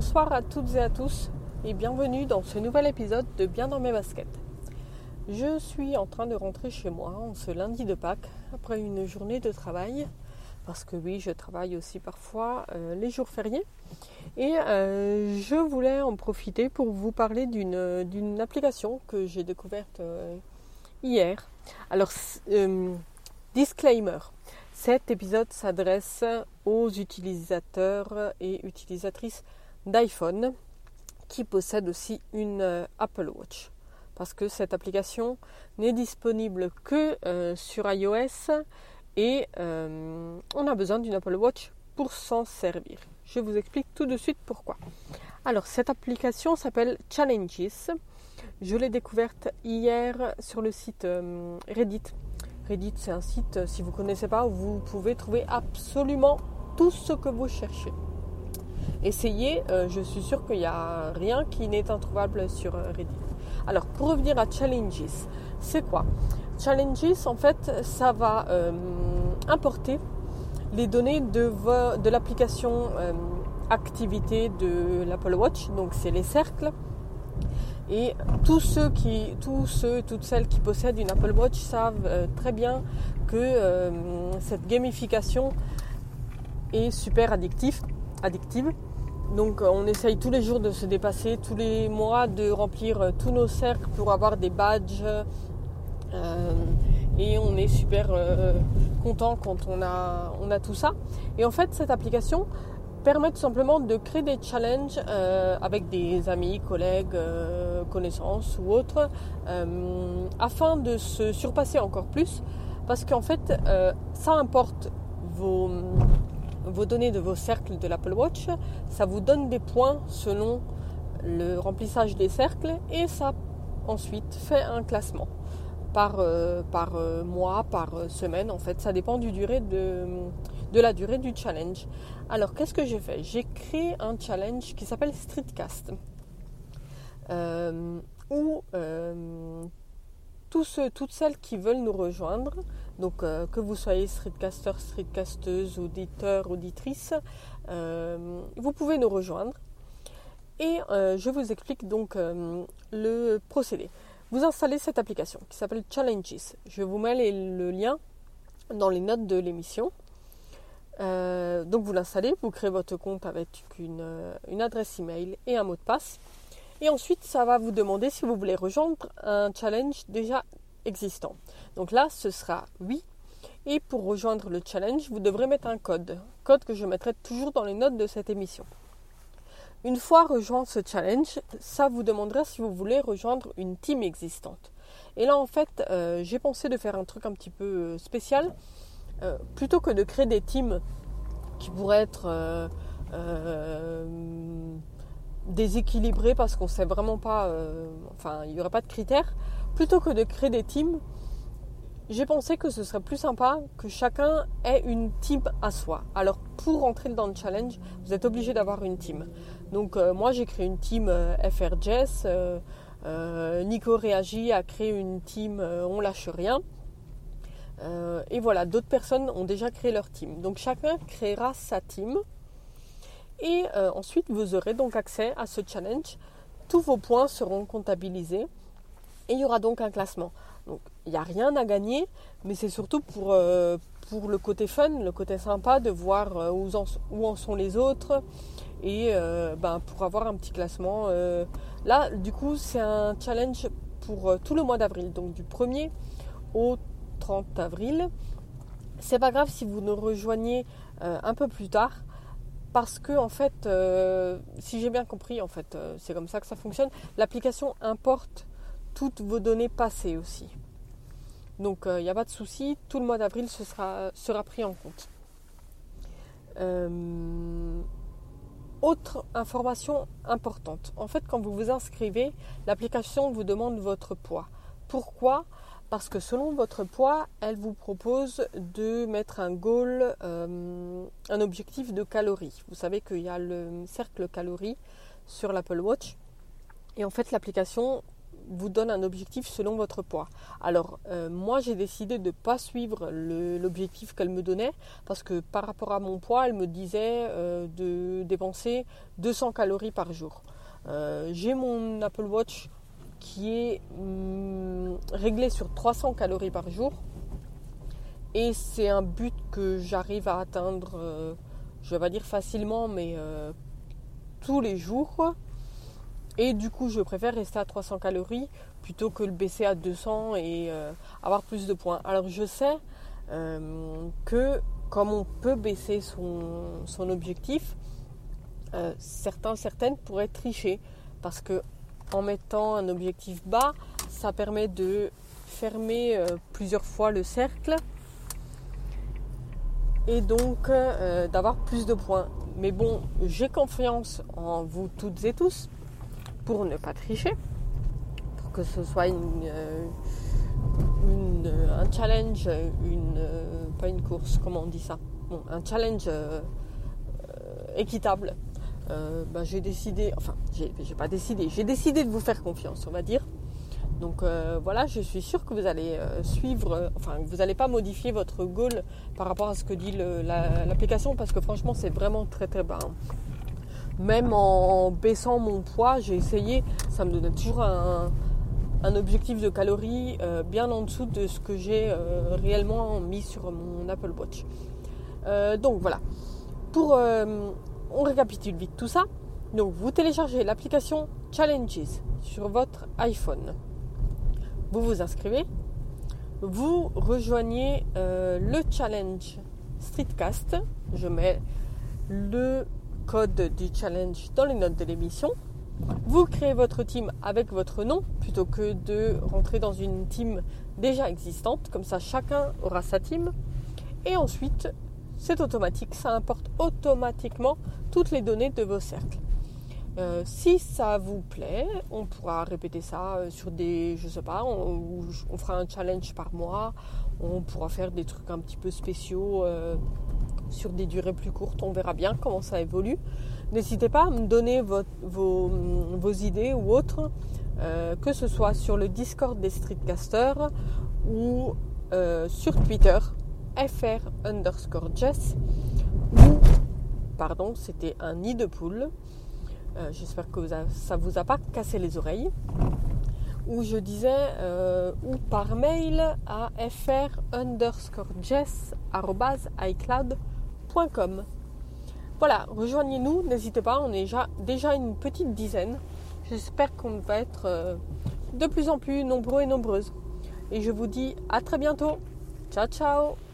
Bonsoir à toutes et à tous et bienvenue dans ce nouvel épisode de Bien dans mes baskets. Je suis en train de rentrer chez moi en ce lundi de Pâques après une journée de travail parce que oui je travaille aussi parfois euh, les jours fériés et euh, je voulais en profiter pour vous parler d'une application que j'ai découverte euh, hier. Alors disclaimer, cet épisode s'adresse aux utilisateurs et utilisatrices d'iPhone qui possèdent aussi une euh, Apple Watch. Parce que cette application n'est disponible que euh, sur iOS et euh, on a besoin d'une Apple Watch pour s'en servir. Je vous explique tout de suite pourquoi. Alors cette application s'appelle Challenges. Je l'ai découverte hier sur le site Reddit Reddit, c'est un site, si vous ne connaissez pas, vous pouvez trouver absolument tout ce que vous cherchez. Essayez, euh, je suis sûre qu'il n'y a rien qui n'est introuvable sur euh, Reddit. Alors, pour revenir à Challenges, c'est quoi? Challenges, en fait, ça va importer les données de, l'application activité de l'Apple Watch, donc c'est les cercles, et tous ceux qui, tous ceux, toutes celles qui possèdent une Apple Watch savent euh, très bien que euh, cette gamification est super addictive. Addictive. Donc on essaye tous les jours de se dépasser, tous les mois de remplir euh, tous nos cercles pour avoir des badges. et on est super content quand on a, on a tout ça. Et en fait cette application, permet tout simplement de créer des challenges euh, avec des amis, collègues, euh, connaissances ou autres, euh, afin de se surpasser encore plus, parce qu'en fait, ça importe vos, vos données de vos cercles de l'Apple Watch, ça vous donne des points selon le remplissage des cercles, et ça ensuite fait un classement. Par, par mois, par semaine, en fait, ça dépend du durée de de la durée du challenge. Alors, qu'est-ce que j'ai fait? J'ai créé un challenge qui s'appelle Streetcast, euh, où euh, tous ceux, toutes celles qui veulent nous rejoindre, donc euh, que vous soyez streetcaster, streetcasteuse, auditeur, auditrice, vous pouvez nous rejoindre. Et je vous explique donc le procédé. Vous installez cette application qui s'appelle Challenges. Je vous mets le lien dans les notes de l'émission. Euh, donc vous l'installez, vous créez votre compte avec une, euh, une, adresse email et un mot de passe. Et ensuite, ça va vous demander si vous voulez rejoindre un challenge déjà Donc là, ce sera oui. Et pour rejoindre le challenge, vous devrez mettre un code. Code que je mettrai toujours dans les notes de cette émission. Une fois rejoint ce challenge, ça vous demandera si vous voulez rejoindre une team existante. Et là, en fait, euh, j'ai pensé de faire un truc un petit peu spécial. Euh, plutôt que de créer des teams qui pourraient être euh, euh, déséquilibrés parce qu'on ne sait vraiment pas, enfin il n'y aurait pas de critères, plutôt que de créer des teams, j'ai pensé que ce serait plus sympa que chacun ait une team à soi. Alors pour entrer dans le challenge, vous êtes obligé d'avoir une team. Donc moi j'ai créé une team FRJS, Nico réagit à créer une team On lâche rien. Euh, et voilà, d'autres personnes ont déjà créé leur team. Donc chacun créera sa team. Et euh, ensuite, vous aurez donc accès à ce challenge. Tous vos points seront comptabilisés. Et il y aura donc un classement. Donc il n'y a rien à gagner, mais c'est surtout pour, euh, pour le côté fun, le côté sympa de voir où en, où en sont les autres. Et ben, pour avoir un petit classement. là, du coup, c'est un challenge pour tout le mois d'avril. Donc du 1er au 30 avril. C'est pas grave si vous nous rejoignez euh, un peu plus tard parce que en fait, euh, si j'ai bien compris, en fait, euh, c'est comme ça que ça fonctionne. L'application importe toutes vos données passées aussi. Donc il n'y a pas de souci, tout le mois d'avril sera, sera pris en compte. autre information importante. En fait, quand vous vous inscrivez, l'application vous demande votre poids. Pourquoi? Parce que selon votre poids, elle vous propose de mettre un goal, euh, un objectif de calories. Vous savez qu'il y a le cercle calories sur l'Apple Watch. Et en fait, l'application vous donne un objectif selon votre poids. Alors euh, moi j'ai décidé de ne pas suivre l'objectif qu'elle me donnait parce que par rapport à mon poids, elle me disait euh, de dépenser 200 calories par jour. Euh, j'ai mon Apple Watch qui est hum, réglé sur 300 calories par jour et c'est un but que j'arrive à atteindre, je vais pas dire facilement, mais tous les jours. Et du coup, je préfère rester à 300 calories plutôt que le baisser à 200 et euh, avoir plus de points. Alors je sais euh, que comme on peut baisser son, objectif, euh, certains, certaines pourraient tricher parce que en mettant un objectif bas, ça permet de fermer plusieurs fois le cercle et donc d'avoir plus de points. Mais bon, j'ai confiance en vous toutes et tous pour ne pas tricher, pour que ce soit une, euh, un challenge, une, euh, pas une course, comment on dit ça? Bon, Un challenge euh, équitable. Ben, j'ai décidé, enfin, j'ai pas décidé, j'ai décidé de vous faire confiance, on va dire. Donc voilà, je suis sûre que vous allez suivre, enfin, vous n'allez pas modifier votre goal par rapport à ce que dit l'application parce que franchement, c'est vraiment très très bas. Même en baissant mon poids, j'ai essayé, ça me donnait toujours un, objectif de calories euh, bien en dessous de ce que j'ai euh, réellement mis sur mon Apple Watch. Euh, donc voilà. Pour, on récapitule vite tout ça. Donc vous téléchargez l'application Challenges sur votre iPhone. Vous vous inscrivez. Vous rejoignez le challenge Streetcast. Je mets le code du challenge dans les notes de l'émission. Vous créez votre team avec votre nom plutôt que de rentrer dans une team déjà existante. Comme ça, chacun aura sa team. Et ensuite, c'est automatique. Ça importe automatiquement toutes les données de vos cercles. Euh, si ça vous plaît, on pourra répéter ça euh, sur des, je sais pas, on, fera un challenge par mois, on pourra faire des trucs un petit peu spéciaux euh, sur des durées plus courtes. On verra bien comment ça évolue. N'hésitez pas à me donner vos, idées ou autres, euh, que ce soit sur le Discord des Streetcasters ou euh, sur Twitter, fr underscore jess, ou, pardon, c'était un nid de poule. Euh, j'espère que ça ne vous a pas cassé les oreilles. Ou je disais, ou par mail à fr underscore jess voilà, rejoignez-nous, n'hésitez pas, on est déjà, déjà une petite dizaine. J'espère qu'on va être euh, de plus en plus nombreux et nombreuses. Et je vous dis à très bientôt. Ciao ciao